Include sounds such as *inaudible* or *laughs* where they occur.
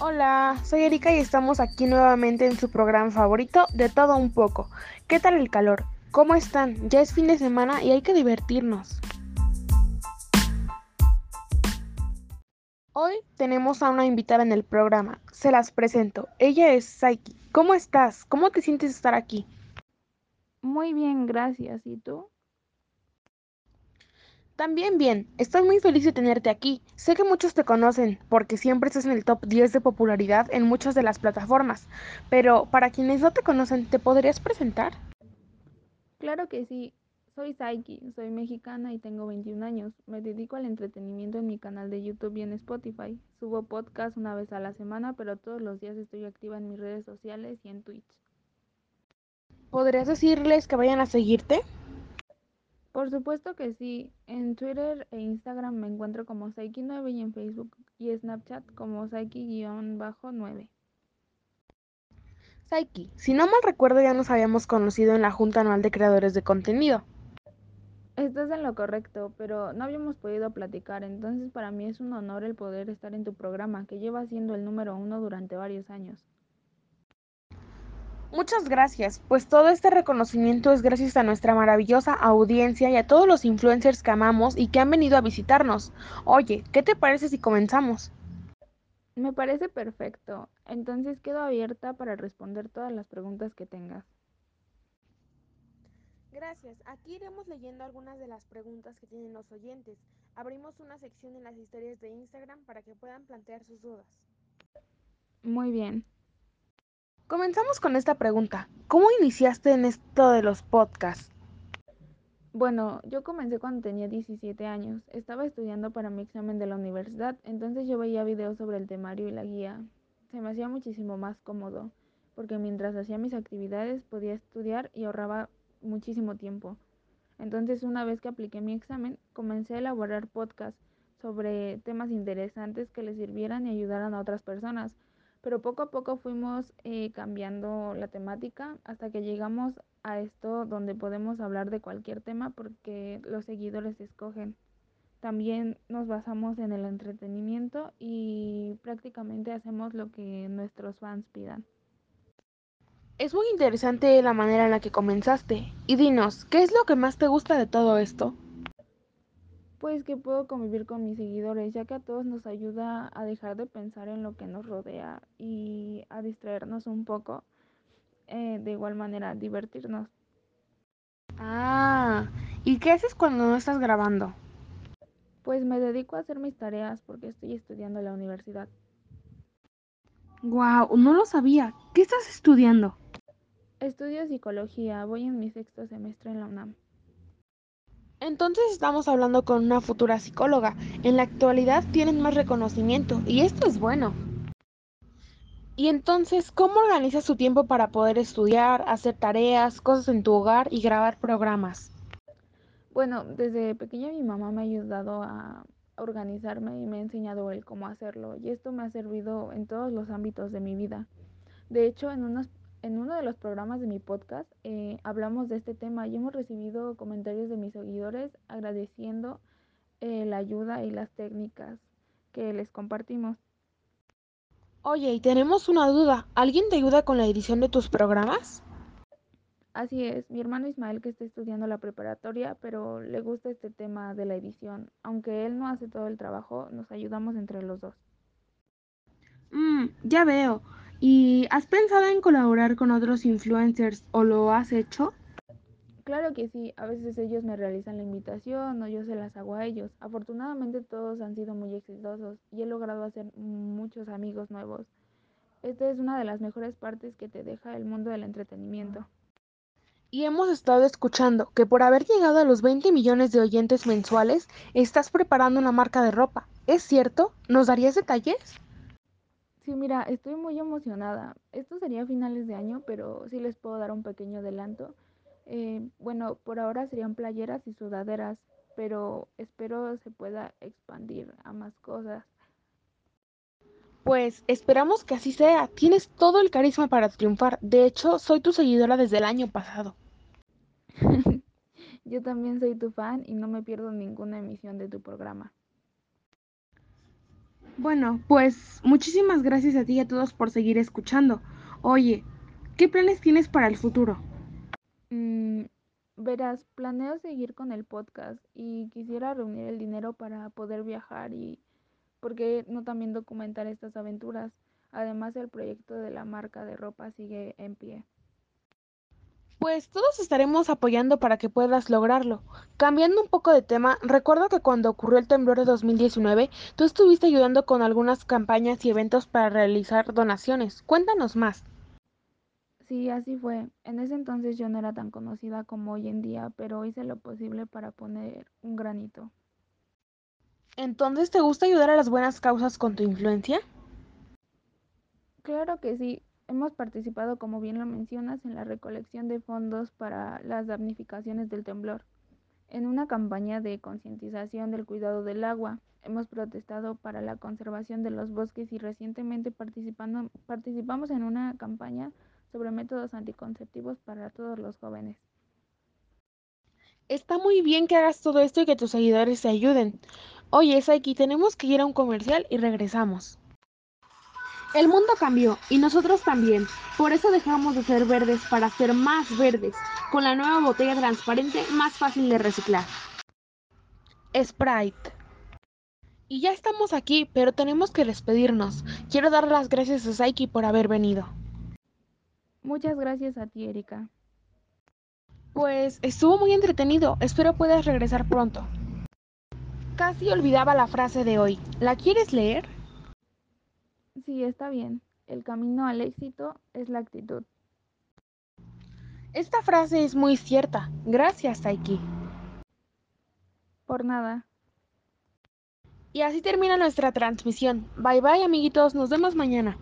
Hola, soy Erika y estamos aquí nuevamente en su programa favorito de todo un poco. ¿Qué tal el calor? ¿Cómo están? Ya es fin de semana y hay que divertirnos. Hoy tenemos a una invitada en el programa. Se las presento. Ella es Saiki. ¿Cómo estás? ¿Cómo te sientes estar aquí? Muy bien, gracias. ¿Y tú? También bien, estoy muy feliz de tenerte aquí. Sé que muchos te conocen porque siempre estás en el top 10 de popularidad en muchas de las plataformas, pero para quienes no te conocen, ¿te podrías presentar? Claro que sí. Soy Saiki, soy mexicana y tengo 21 años. Me dedico al entretenimiento en mi canal de YouTube y en Spotify. Subo podcast una vez a la semana, pero todos los días estoy activa en mis redes sociales y en Twitch. ¿Podrías decirles que vayan a seguirte? Por supuesto que sí. En Twitter e Instagram me encuentro como Saiki9 y en Facebook y Snapchat como Saiki-9. Saiki, si no mal recuerdo ya nos habíamos conocido en la Junta Anual de Creadores de Contenido. Estás en lo correcto, pero no habíamos podido platicar, entonces para mí es un honor el poder estar en tu programa, que lleva siendo el número uno durante varios años. Muchas gracias, pues todo este reconocimiento es gracias a nuestra maravillosa audiencia y a todos los influencers que amamos y que han venido a visitarnos. Oye, ¿qué te parece si comenzamos? Me parece perfecto, entonces quedo abierta para responder todas las preguntas que tengas. Gracias. Aquí iremos leyendo algunas de las preguntas que tienen los oyentes. Abrimos una sección en las historias de Instagram para que puedan plantear sus dudas. Muy bien. Comenzamos con esta pregunta. ¿Cómo iniciaste en esto de los podcasts? Bueno, yo comencé cuando tenía 17 años. Estaba estudiando para mi examen de la universidad, entonces yo veía videos sobre el temario y la guía. Se me hacía muchísimo más cómodo, porque mientras hacía mis actividades podía estudiar y ahorraba muchísimo tiempo. Entonces, una vez que apliqué mi examen, comencé a elaborar podcasts sobre temas interesantes que les sirvieran y ayudaran a otras personas pero poco a poco fuimos eh, cambiando la temática hasta que llegamos a esto donde podemos hablar de cualquier tema porque los seguidores escogen. También nos basamos en el entretenimiento y prácticamente hacemos lo que nuestros fans pidan. Es muy interesante la manera en la que comenzaste. Y dinos, ¿qué es lo que más te gusta de todo esto? Pues que puedo convivir con mis seguidores, ya que a todos nos ayuda a dejar de pensar en lo que nos rodea y a distraernos un poco, eh, de igual manera divertirnos. Ah, ¿y qué haces cuando no estás grabando? Pues me dedico a hacer mis tareas porque estoy estudiando en la universidad. Wow, no lo sabía. ¿Qué estás estudiando? Estudio psicología, voy en mi sexto semestre en la UNAM. Entonces estamos hablando con una futura psicóloga. En la actualidad tienen más reconocimiento y esto es bueno. Y entonces, ¿cómo organizas tu tiempo para poder estudiar, hacer tareas, cosas en tu hogar y grabar programas? Bueno, desde pequeña mi mamá me ha ayudado a organizarme y me ha enseñado el cómo hacerlo y esto me ha servido en todos los ámbitos de mi vida. De hecho, en unos en uno de los programas de mi podcast eh, hablamos de este tema y hemos recibido comentarios de mis seguidores agradeciendo eh, la ayuda y las técnicas que les compartimos. Oye, y tenemos una duda. ¿Alguien te ayuda con la edición de tus programas? Así es, mi hermano Ismael que está estudiando la preparatoria, pero le gusta este tema de la edición. Aunque él no hace todo el trabajo, nos ayudamos entre los dos. Mmm, ya veo. ¿Y has pensado en colaborar con otros influencers o lo has hecho? Claro que sí, a veces ellos me realizan la invitación o yo se las hago a ellos. Afortunadamente todos han sido muy exitosos y he logrado hacer muchos amigos nuevos. Esta es una de las mejores partes que te deja el mundo del entretenimiento. Y hemos estado escuchando que por haber llegado a los 20 millones de oyentes mensuales, estás preparando una marca de ropa. ¿Es cierto? ¿Nos darías detalles? Sí, mira, estoy muy emocionada. Esto sería a finales de año, pero sí les puedo dar un pequeño adelanto. Eh, bueno, por ahora serían playeras y sudaderas, pero espero se pueda expandir a más cosas. Pues esperamos que así sea. Tienes todo el carisma para triunfar. De hecho, soy tu seguidora desde el año pasado. *laughs* Yo también soy tu fan y no me pierdo ninguna emisión de tu programa. Bueno, pues muchísimas gracias a ti y a todos por seguir escuchando. Oye, ¿qué planes tienes para el futuro? Mm, verás, planeo seguir con el podcast y quisiera reunir el dinero para poder viajar y, ¿por qué no también documentar estas aventuras? Además, el proyecto de la marca de ropa sigue en pie. Pues todos estaremos apoyando para que puedas lograrlo. Cambiando un poco de tema, recuerdo que cuando ocurrió el temblor de 2019, tú estuviste ayudando con algunas campañas y eventos para realizar donaciones. Cuéntanos más. Sí, así fue. En ese entonces yo no era tan conocida como hoy en día, pero hice lo posible para poner un granito. Entonces, ¿te gusta ayudar a las buenas causas con tu influencia? Claro que sí. Hemos participado, como bien lo mencionas, en la recolección de fondos para las damnificaciones del temblor. En una campaña de concientización del cuidado del agua, hemos protestado para la conservación de los bosques y recientemente participando, participamos en una campaña sobre métodos anticonceptivos para todos los jóvenes. Está muy bien que hagas todo esto y que tus seguidores te ayuden. Oye, Saiki, tenemos que ir a un comercial y regresamos. El mundo cambió y nosotros también. Por eso dejamos de ser verdes para ser más verdes, con la nueva botella transparente más fácil de reciclar. Sprite. Y ya estamos aquí, pero tenemos que despedirnos. Quiero dar las gracias a Saiki por haber venido. Muchas gracias a ti, Erika. Pues estuvo muy entretenido. Espero puedas regresar pronto. Casi olvidaba la frase de hoy. ¿La quieres leer? Sí, está bien. El camino al éxito es la actitud. Esta frase es muy cierta. Gracias, Saiki. Por nada. Y así termina nuestra transmisión. Bye bye, amiguitos. Nos vemos mañana.